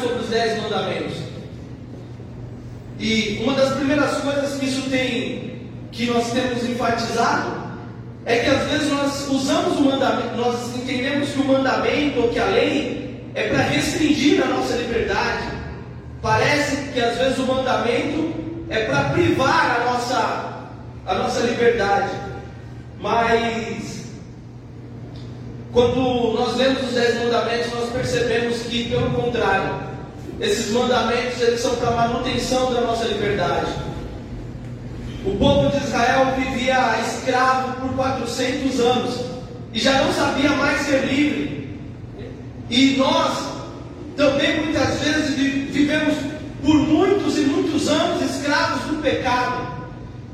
sobre os Dez Mandamentos. E uma das primeiras coisas que isso tem, que nós temos enfatizado, é que às vezes nós usamos o mandamento, nós entendemos que o mandamento ou que a lei é para restringir a nossa liberdade. Parece que às vezes o mandamento é para privar a nossa, a nossa liberdade. Mas quando nós lemos os dez mandamentos, nós percebemos que, pelo contrário, esses mandamentos eles são para manutenção da nossa liberdade. O povo de Israel vivia escravo por 400 anos e já não sabia mais ser livre. E nós também muitas vezes vivemos por muitos e muitos anos escravos do pecado.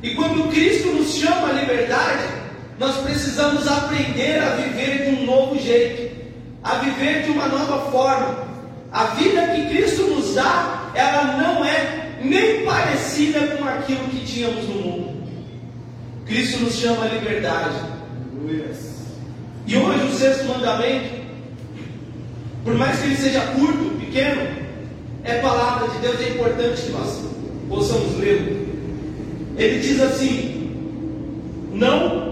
E quando Cristo nos chama à liberdade, nós precisamos aprender a viver de um novo jeito, a viver de uma nova forma. A vida que Cristo nos dá, ela não é nem parecida com aquilo que tínhamos no mundo. Cristo nos chama à liberdade. E hoje o sexto mandamento, por mais que ele seja curto, pequeno, é palavra de Deus, é importante que nós possamos lê-lo. Ele diz assim: não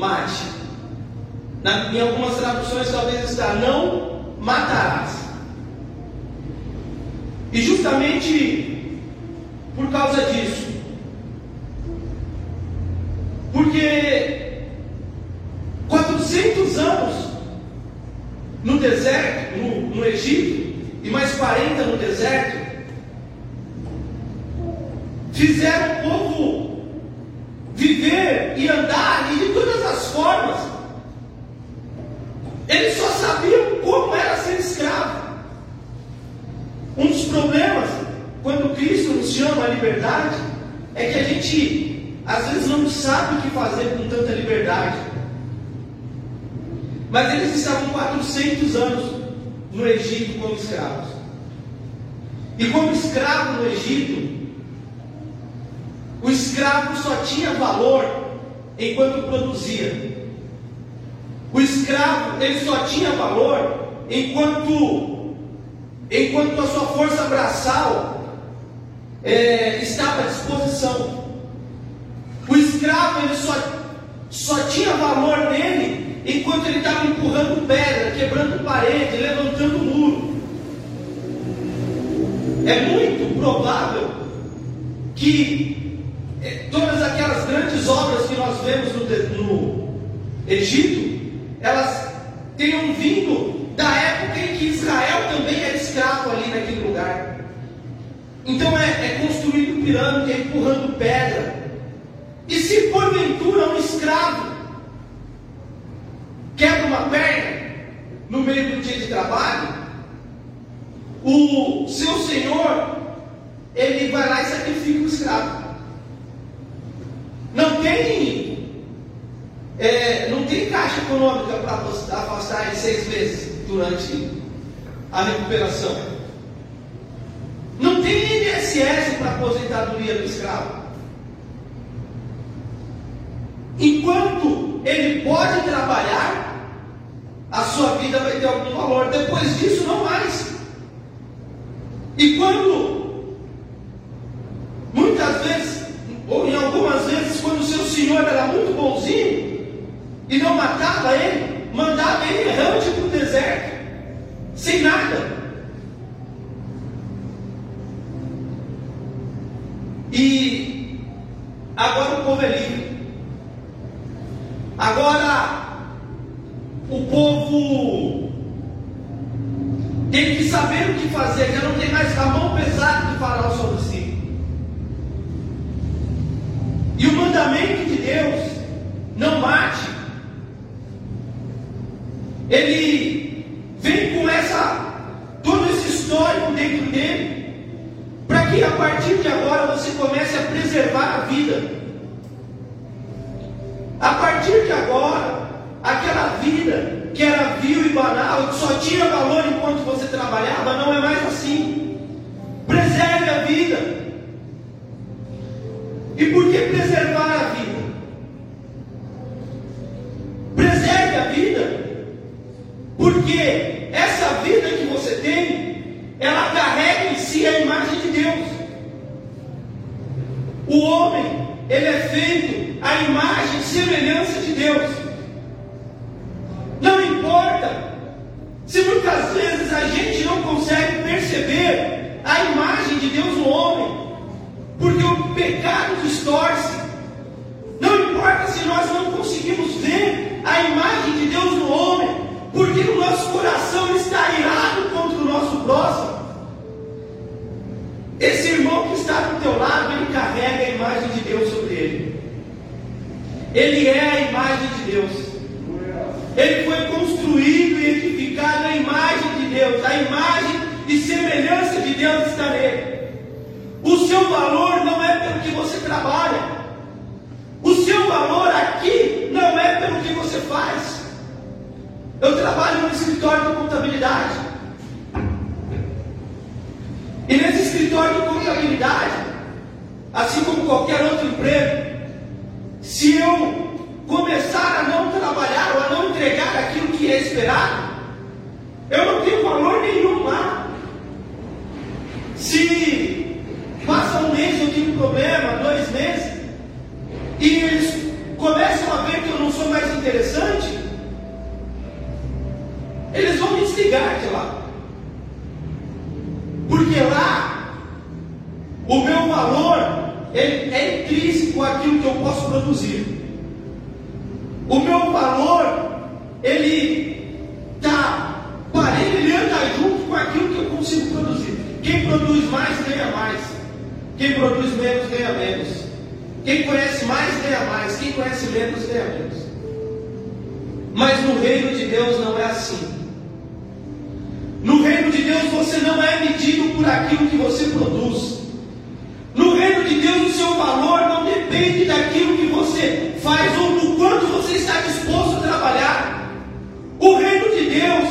mate. Na, em algumas traduções talvez está não matarás. E justamente por causa disso. Porque 400 anos no deserto, no, no Egito, e mais 40 no deserto, fizeram o povo viver e andar e de todas as formas. Eles só sabiam como era ser escravo. Um dos problemas quando Cristo nos chama à liberdade, é que a gente às vezes não sabe o que fazer com tanta liberdade. Mas eles estavam 400 anos no Egito como escravos. E como escravo no Egito, escravo só tinha valor enquanto produzia. O escravo ele só tinha valor enquanto enquanto a sua força braçal é, estava à disposição. O escravo ele só, só tinha valor nele enquanto ele estava empurrando pedra, quebrando parede, levantando muro. É muito provável que todas aquelas grandes obras que nós vemos no, no Egito, elas tenham vindo da época em que Israel também era escravo ali naquele lugar. Então é, é construindo pirâmide, é empurrando pedra. E se porventura um escravo quebra uma perna no meio do dia de trabalho, o seu senhor ele vai lá e sacrifica o escravo. Não tem, é, não tem caixa econômica para afastar ele seis meses durante a recuperação. Não tem INSS para aposentadoria do escravo. Enquanto ele pode trabalhar, a sua vida vai ter algum valor. Depois disso, não mais. E quando, muitas vezes, ou em algumas vezes, senhor era muito bonzinho e não matava ele, mandava ele errante para o deserto, sem nada. E agora o povo é livre. Agora o povo tem que saber o que fazer, já não tem mais a mão pesada de Faraó sobre si. E o mandamento de Deus, não mate, ele vem com essa, todo esse histórico dentro dele, para que a partir de agora você comece a preservar a vida. A partir de agora, aquela vida que era vil e banal, que só tinha valor enquanto você trabalhava, não é mais assim. Preserve a vida. E por que preservar a vida? Preserve a vida, porque essa vida que você tem, ela carrega em si a imagem de Deus. O homem, ele é feito à imagem e semelhança de Deus. Não importa se muitas vezes a gente não consegue perceber a imagem de Deus no homem, porque o pecado distorce. Não importa se nós não conseguimos ver a imagem de Deus no homem, porque o nosso coração está irado contra o nosso próximo. Esse irmão que está do teu lado, ele carrega a imagem de Deus sobre ele. Ele é a imagem de Deus. Ele foi construído e edificado à imagem de Deus, a imagem e semelhança de Deus está nele. O seu valor não é pelo que você trabalha. O seu valor aqui não é pelo que você faz. Eu trabalho no escritório de contabilidade. E nesse escritório de contabilidade, assim como qualquer outro emprego, se eu começar a não trabalhar ou a não entregar aquilo que é esperado, eu não tenho valor nenhum lá. Se passa um mês eu tenho um problema, dois meses, e eles começam a ver que eu não sou mais interessante, eles vão me desligar de lá. Porque lá, o meu valor ele é intrínseco àquilo que eu posso produzir. O meu valor, ele está anda junto com aquilo que eu consigo produzir. Quem produz mais ganha mais. Quem produz menos ganha menos. Quem conhece mais ganha mais. Quem conhece menos ganha menos. Mas no reino de Deus não é assim. No reino de Deus você não é medido por aquilo que você produz. No reino de Deus o seu valor não depende daquilo que você faz ou do quanto você está disposto a trabalhar. O reino de Deus,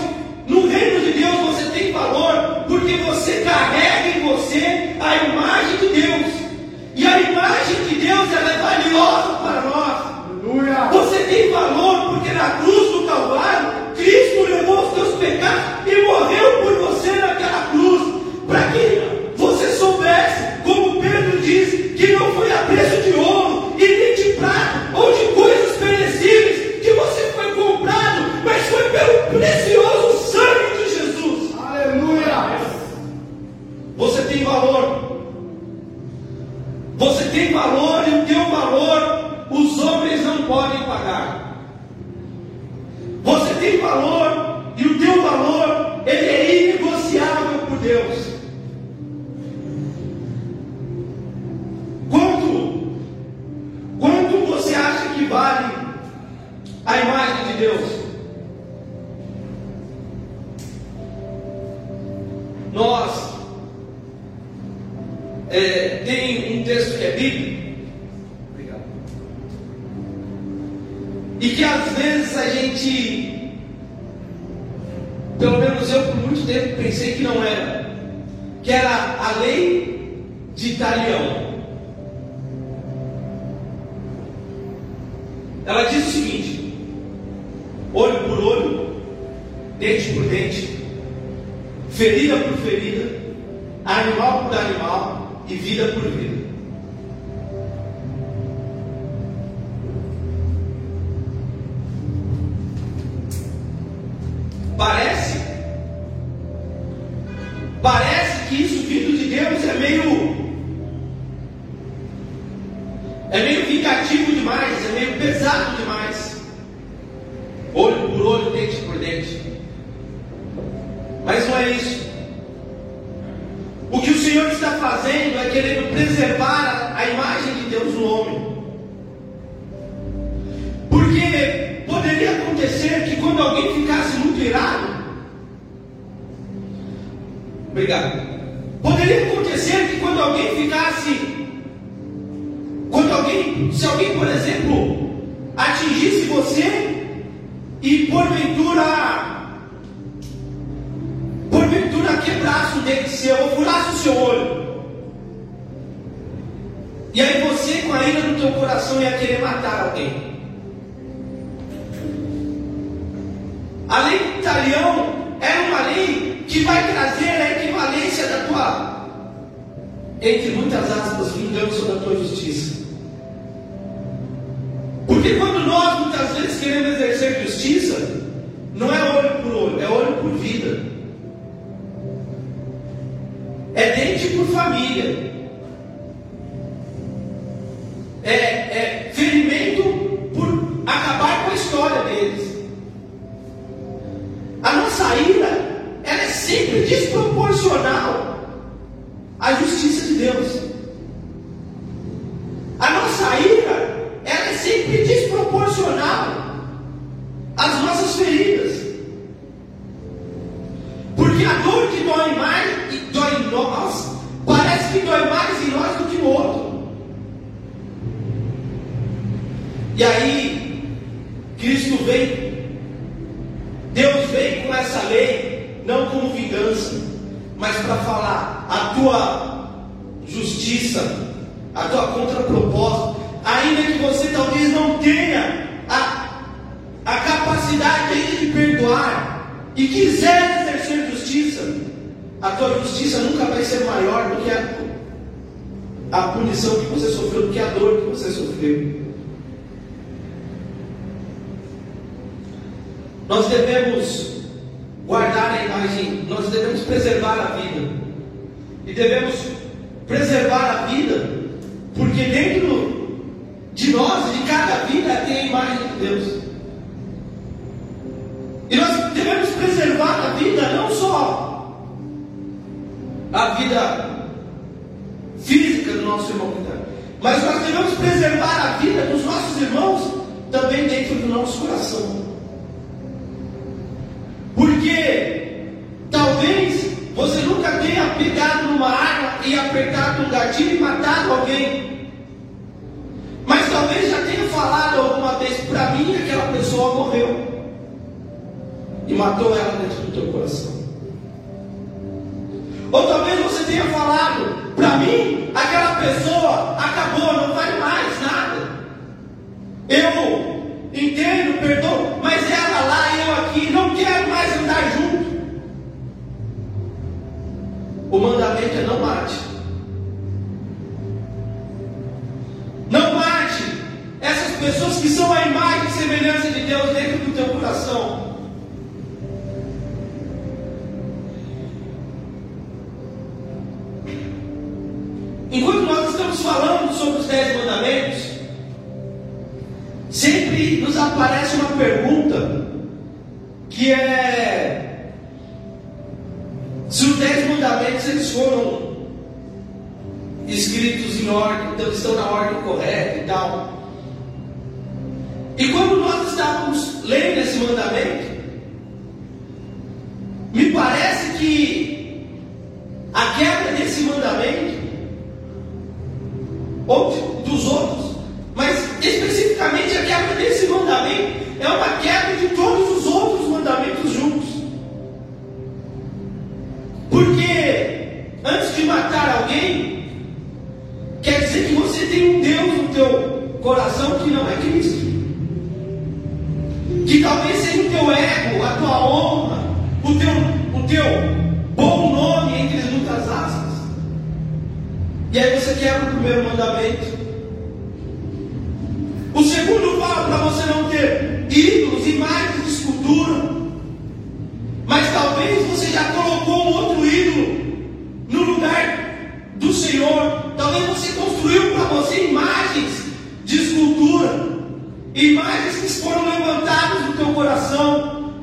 vale a imagem de Deus. Nós é, tem um texto que é bíblico. E que às vezes a gente, pelo menos eu por muito tempo pensei que não era, que era a lei de Italião. Ferida por ferida, animal por animal e vida por vida. Parece, parece que isso vindo de Deus é meio é meio vingativo demais, é meio pesado demais. Fazendo é querendo preservar a, imagem de Deus no homem. Porque poderia acontecer que quando alguém ficasse muito irado, obrigado. Poderia acontecer que quando alguém ficasse, quando alguém, se alguém, por exemplo, atingisse você e porventura, porventura quebrasse o dedo seu olho. E aí você, teu coração, ia querer matar alguém. A lei do talião é uma lei que vai trazer a equivalência da tua, entre muitas aspas, vingança da tua justiça. Porque quando nós muitas vezes queremos exercer justiça, não é olho por olho, é olho por vida. É dente por família. A contraproposta, ainda que você talvez não tenha a, a capacidade ainda de perdoar e quiser exercer justiça, a tua justiça nunca vai ser maior do que a, a punição que você sofreu, do que a dor que você sofreu. Nós devemos guardar a imagem, nós devemos preservar a vida. E devemos preservar a vida, porque dentro de nós, de cada vida, tem a imagem de Deus. E nós devemos preservar a vida, não só a vida física do nosso irmão, mas nós devemos preservar a vida dos nossos irmãos também dentro do nosso coração. Porque talvez você nunca tenha pegado numa arma e apertado um gatilho e matado alguém. Mas talvez já tenha falado alguma vez para mim aquela pessoa morreu. E matou ela dentro do teu coração. Ou talvez você tenha falado para mim aquela pessoa acabou, não vai mais nada. Eu entendo, perdão, mas ela lá, eu aqui, não quero mais andar junto. O mandamento é não mate. Não mate essas pessoas que são a imagem e semelhança de Deus dentro do teu coração. Estamos falando sobre os dez mandamentos, sempre nos aparece uma pergunta que é se os dez mandamentos eles foram escritos em ordem, então estão na ordem correta e tal. E quando nós estávamos lendo esse mandamento, me parece que a quebra desse mandamento, ou dos outros, mas especificamente a quebra desse mandamento é uma quebra de todos os outros mandamentos juntos. Porque antes de matar alguém, quer dizer que você tem um Deus no teu coração que não é Cristo. Que talvez seja o teu ego, a tua honra, o teu, o teu E aí você quebra o primeiro mandamento. O segundo fala para você não ter ídolos, imagens de escultura. Mas talvez você já colocou um outro ídolo no lugar do Senhor. Talvez você construiu para você imagens de escultura. Imagens que foram levantadas no teu coração.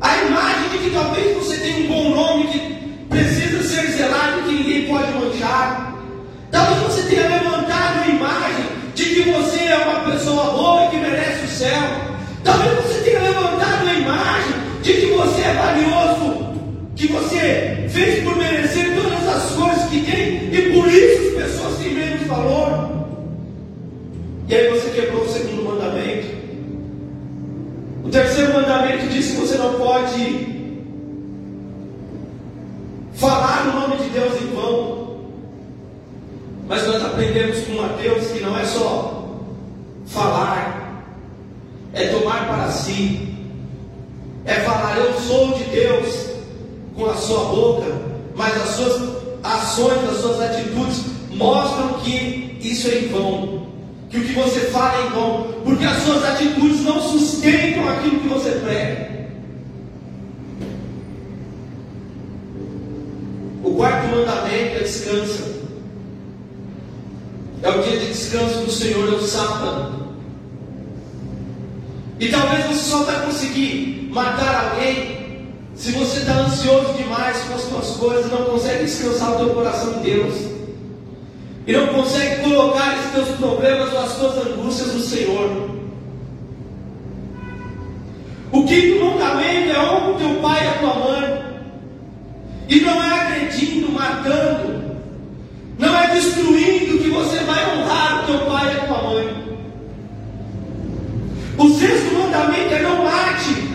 A imagem de que talvez você tem um bom nome que precisa ser zelado, que ninguém pode manchar. Talvez você tenha levantado a imagem de que você é uma pessoa boa e que merece o céu. Talvez você tenha levantado a imagem de que você é valioso, que você fez por merecer todas as coisas que tem e por isso as pessoas têm menos valor. E aí você quebrou o segundo mandamento. O terceiro mandamento diz que você não pode falar o nome de Deus em vão. Mas nós aprendemos com Mateus que não é só falar, é tomar para si, é falar eu sou de Deus com a sua boca, mas as suas ações, as suas atitudes mostram que isso é em vão, que o que você fala é em vão, porque as suas atitudes não sustentam aquilo que você prega. O quarto mandamento é descansa. É o dia de descanso do Senhor, é o sábado. E talvez você só vai conseguir matar alguém se você está ansioso demais com as suas coisas, não consegue descansar o teu coração em Deus. E não consegue colocar os teus problemas ou as tuas angústias no Senhor. O quinto mandamento é honra o teu pai e a tua mãe. E não é agredindo, matando, não é destruindo que você vai honrar o teu pai e a tua mãe. O sexto mandamento é não mate.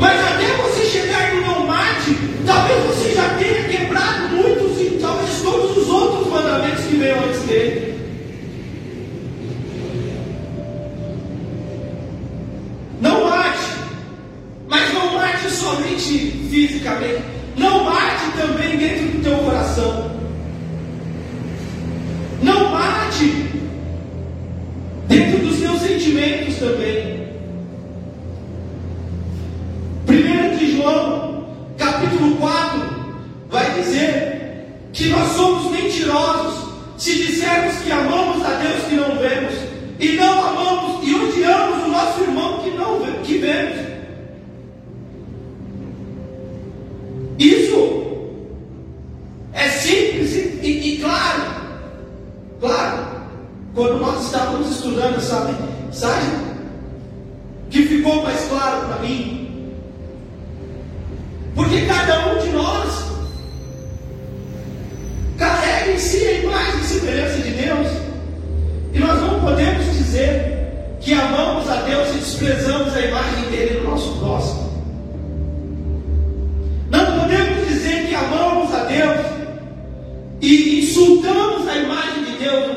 Mas até você chegar no não mate, talvez você já tenha quebrado muitos e talvez todos os outros mandamentos que veio antes dele. Não mate, mas não mate somente fisicamente, não mate também dentro do teu coração. Que amamos a Deus e desprezamos a imagem dele no nosso próximo. Não podemos dizer que amamos a Deus e insultamos a imagem de Deus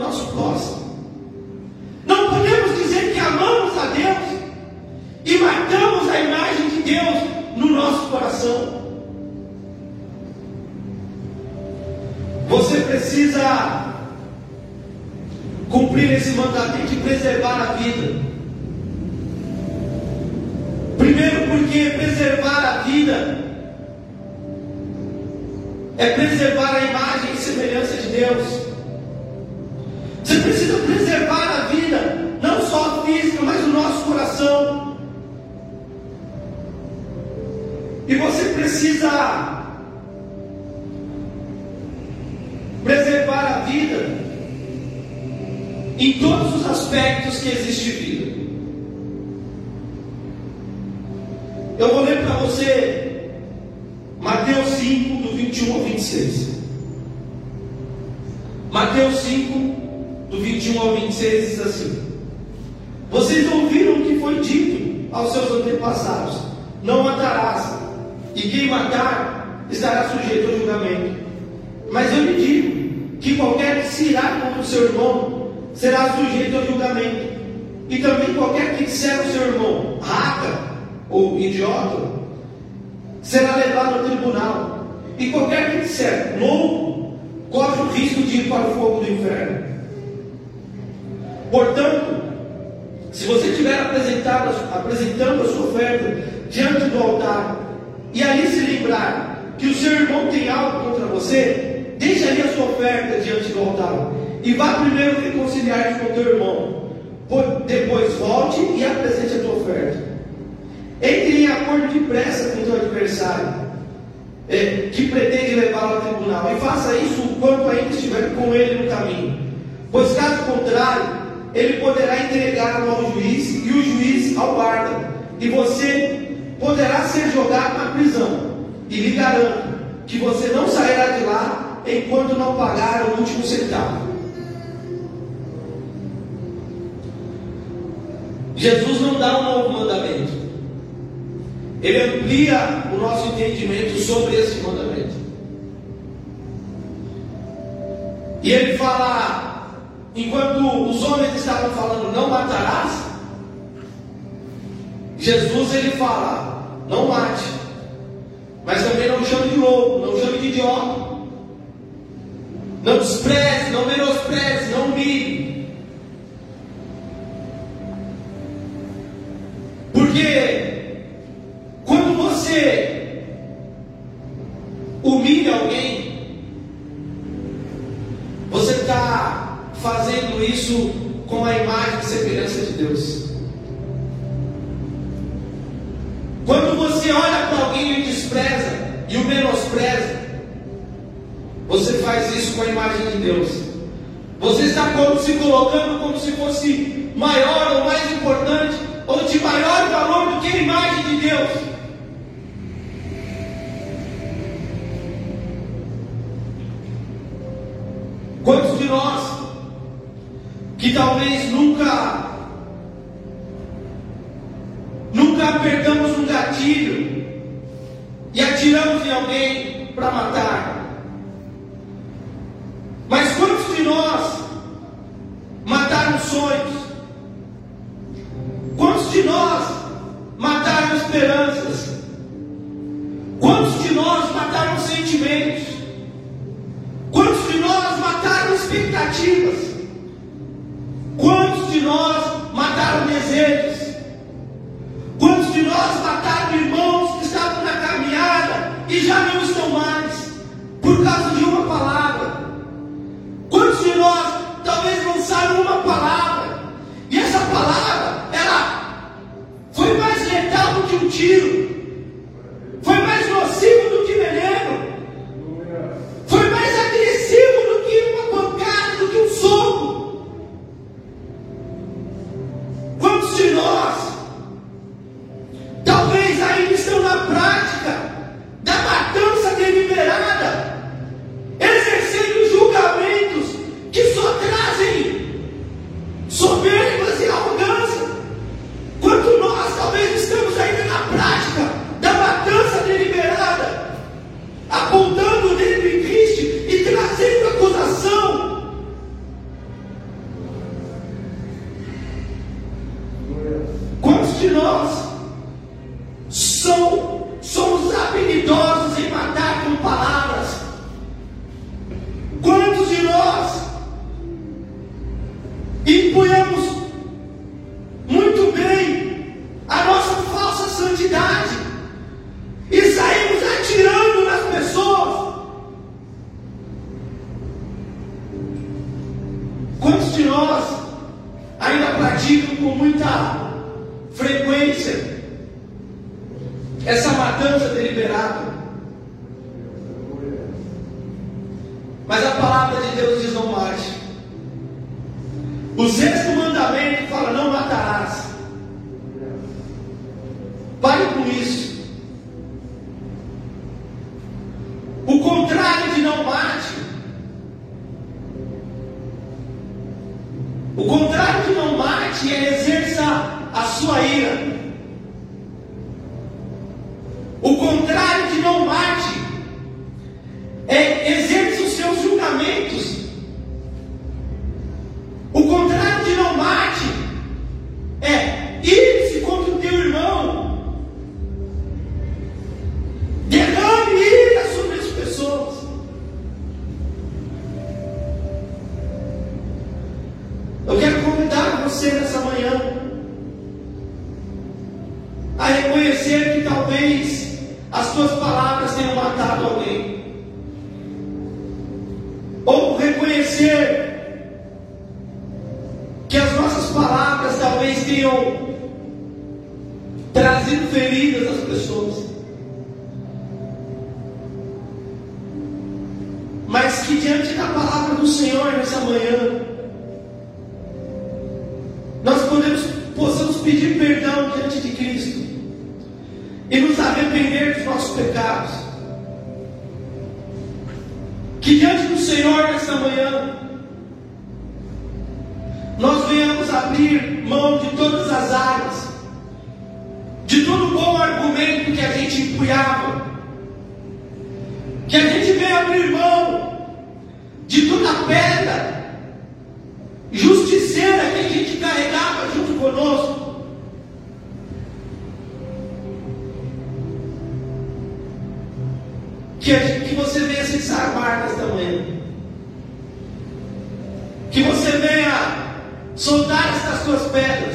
cumprir esse mandamento e preservar a vida. Primeiro, porque preservar a vida é preservar a imagem e semelhança de Deus. Você precisa preservar a vida, não só a física, mas o nosso coração. E você precisa em todos os aspectos que existe vida. Eu vou ler para você Mateus 5, do 21 ao 26. Mateus 5, do 21 ao 26 diz assim: Vocês ouviram o que foi dito aos seus antepassados: Não matarás, e quem matar estará sujeito ao julgamento. Mas eu lhe digo que qualquer que se irá contra o seu irmão será sujeito ao julgamento. E também qualquer que disser ao seu irmão, raca ou idiota, será levado ao tribunal. E qualquer que disser louco, corre o risco de ir para o fogo do inferno. Portanto, se você estiver apresentando a sua oferta diante do altar, e ali se lembrar que o seu irmão tem algo contra você, deixe ali a sua oferta diante do altar. E vá primeiro reconciliar com o teu irmão. Depois volte e apresente a tua oferta. Entre em acordo depressa com o teu adversário, é, que pretende levá-lo ao tribunal, e faça isso quanto ainda estiver com ele no caminho. Pois caso contrário, ele poderá entregá-lo ao juiz e o juiz ao guarda, e você poderá ser jogado na prisão. E lhe garanto que você não sairá de lá enquanto não pagar o último centavo. Jesus não dá um novo mandamento. Ele amplia o nosso entendimento sobre esse mandamento. E ele fala, enquanto os homens estavam falando, não matarás, Jesus ele fala, não mate, mas também não chame de louco, não chame de idiota, não despreze, não menospreze, não humilhe. Porque de nós mataram esperanças? Quantos de nós mataram sentimentos? Quantos de nós mataram expectativas? Quantos de nós mataram desejos? Quantos de nós mataram irmãos que estavam na caminhada e já não estão mais you. Contrário feridas das pessoas. Mas que diante da palavra do Senhor nessa manhã, nós podemos, possamos pedir perdão diante de Cristo e nos arrepender dos nossos pecados. Que diante do Senhor nessa manhã, nós venhamos abrir mão de todas as áreas, a gente empunhava, que a gente venha abrir mão de toda pedra justiceira que a gente carregava junto conosco. Que, que você venha se desarmar nesta manhã. Que você venha soltar estas suas pedras.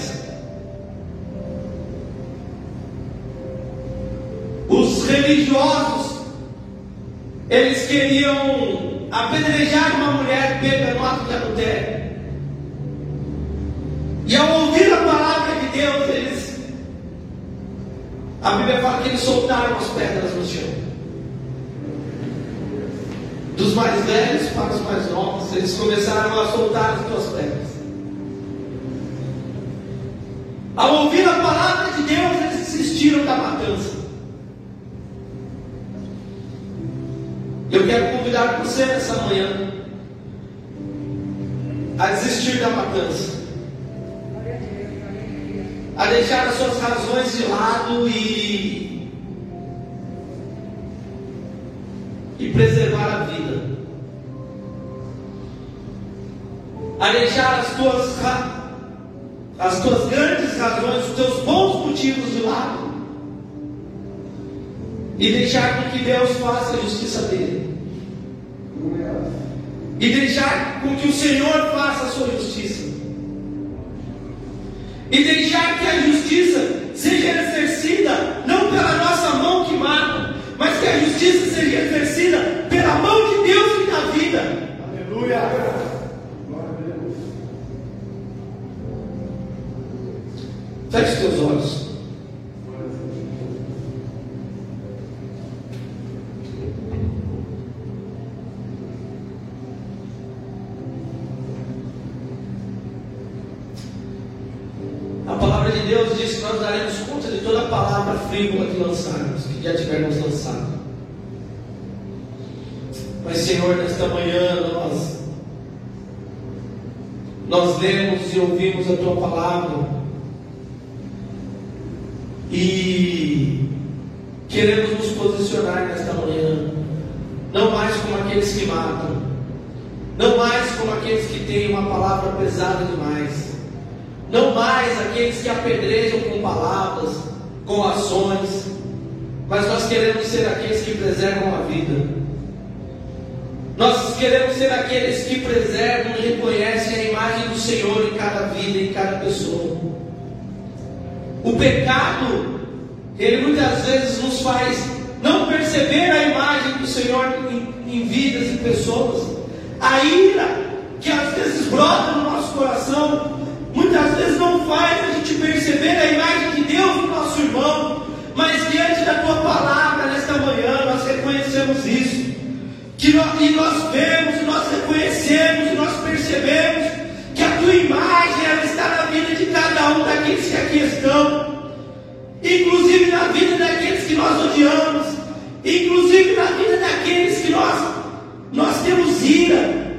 Os religiosos, eles queriam apedrejar uma mulher pega no ato de adultério. E ao ouvir a palavra de Deus, eles. A Bíblia fala que eles soltaram as pedras no chão. Dos mais velhos para os mais novos, eles começaram a soltar as suas pedras. Ao ouvir a palavra de Deus, eles desistiram da matança. Eu quero convidar você nessa manhã a desistir da matança, a deixar as suas razões de lado e, e preservar a vida, a deixar as tuas as tuas grandes razões, os teus bons motivos de lado e deixar com que Deus faça a justiça dele. E deixar com que o Senhor faça a sua justiça. E deixar que a justiça seja exercida não pela nossa mão que mata, mas que a justiça seja exercida pela mão de Deus que dá vida. Aleluia. Feche os teus olhos. A palavra de Deus diz que nós daremos conta de toda a palavra frívola que lançarmos, que já tivermos lançado. Mas, Senhor, nesta manhã nós, nós lemos a tua palavra. E queremos nos posicionar nesta manhã, não mais como aqueles que matam, não mais como aqueles que têm uma palavra pesada demais, não mais aqueles que apedrejam com palavras, com ações, mas nós queremos ser aqueles que preservam a vida. Nós queremos ser aqueles que preservam e reconhecem a imagem do Senhor em cada vida, em cada pessoa. O pecado, ele muitas vezes nos faz não perceber a imagem do Senhor em, em vidas e pessoas. A ira que às vezes brota no nosso coração, muitas vezes não faz a gente perceber a imagem de Deus no nosso irmão. Mas diante da tua palavra nesta manhã, nós reconhecemos isso. Que nós, e nós vemos, nós reconhecemos, nós percebemos que a tua imagem ela está na vida de cada um daqueles que aqui estão, inclusive na vida daqueles que nós odiamos, inclusive na vida daqueles que nós, nós temos ira,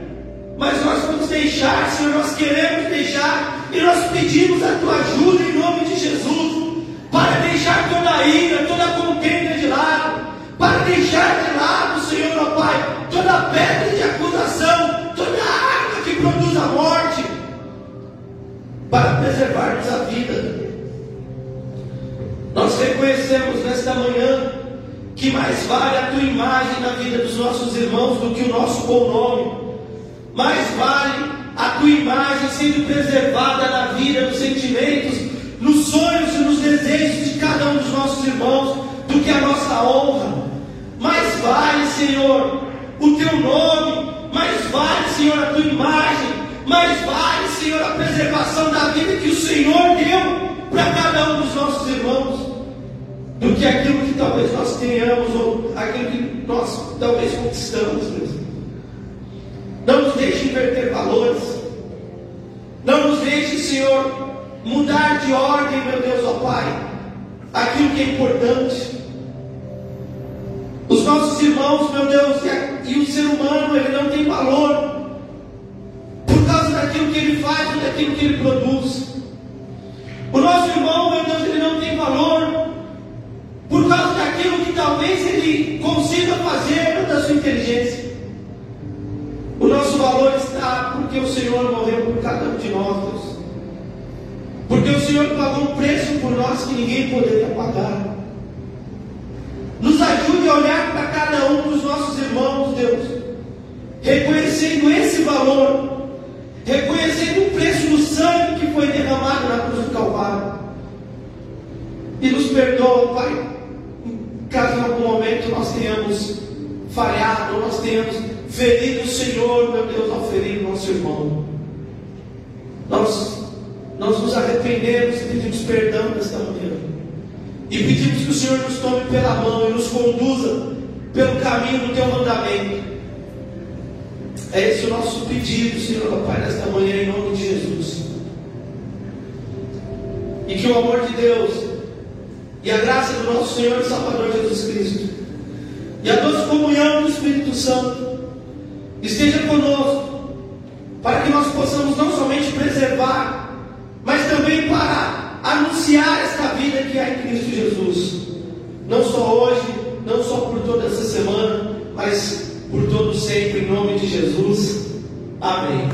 mas nós vamos deixar, Senhor, nós queremos deixar, e nós pedimos a tua ajuda em nome de Jesus, para deixar toda a ira, toda a contenda de lado, para deixar de lado, Senhor, ó Pai, toda pedra de acusação, toda arma que produz a morte, para preservarmos a vida. Nós reconhecemos nesta manhã que mais vale a tua imagem na vida dos nossos irmãos do que o nosso bom nome. Mais vale a tua imagem sendo preservada na vida, nos sentimentos, nos sonhos e nos desejos de cada um dos nossos irmãos do que a nossa honra. Vale, Senhor, o teu nome, mais vale, Senhor, a tua imagem, mais vale, Senhor, a preservação da vida que o Senhor deu para cada um dos nossos irmãos. do que aquilo que talvez nós tenhamos ou aquilo que nós talvez conquistamos mesmo. Não nos deixe inverter valores. Não nos deixe, Senhor, mudar de ordem, meu Deus, ó Pai, aquilo que é importante. Os nossos irmãos, meu Deus, e, e o ser humano, ele não tem valor por causa daquilo que ele faz ou daquilo que ele produz. O nosso irmão, meu Deus, ele não tem valor por causa daquilo que talvez ele consiga fazer da sua inteligência. O nosso valor está porque o Senhor morreu por cada um de nós, Deus. Porque o Senhor pagou um preço por nós que ninguém poderia pagar. Nos ajude a olhar para cada um dos nossos irmãos, Deus, reconhecendo esse valor, reconhecendo o preço do sangue que foi derramado na cruz do Calvário. E nos perdoa, Pai, caso em algum momento nós tenhamos falhado, ou nós tenhamos ferido o Senhor, meu Deus, ao ferir o nosso irmão. Nós, nós nos arrependemos e pedimos perdão nesta manhã. E pedimos que o Senhor nos tome pela mão e nos conduza pelo caminho do teu mandamento. É esse o nosso pedido, Senhor, Pai, nesta manhã, em nome de Jesus. E que o amor de Deus e a graça do nosso Senhor e Salvador Jesus Cristo e a doce comunhão do Espírito Santo esteja conosco, para que nós possamos não somente preservar, mas também para anunciar esta vida que há em Cristo Jesus, não só hoje, não só por toda essa semana, mas por todo sempre, em nome de Jesus. Amém.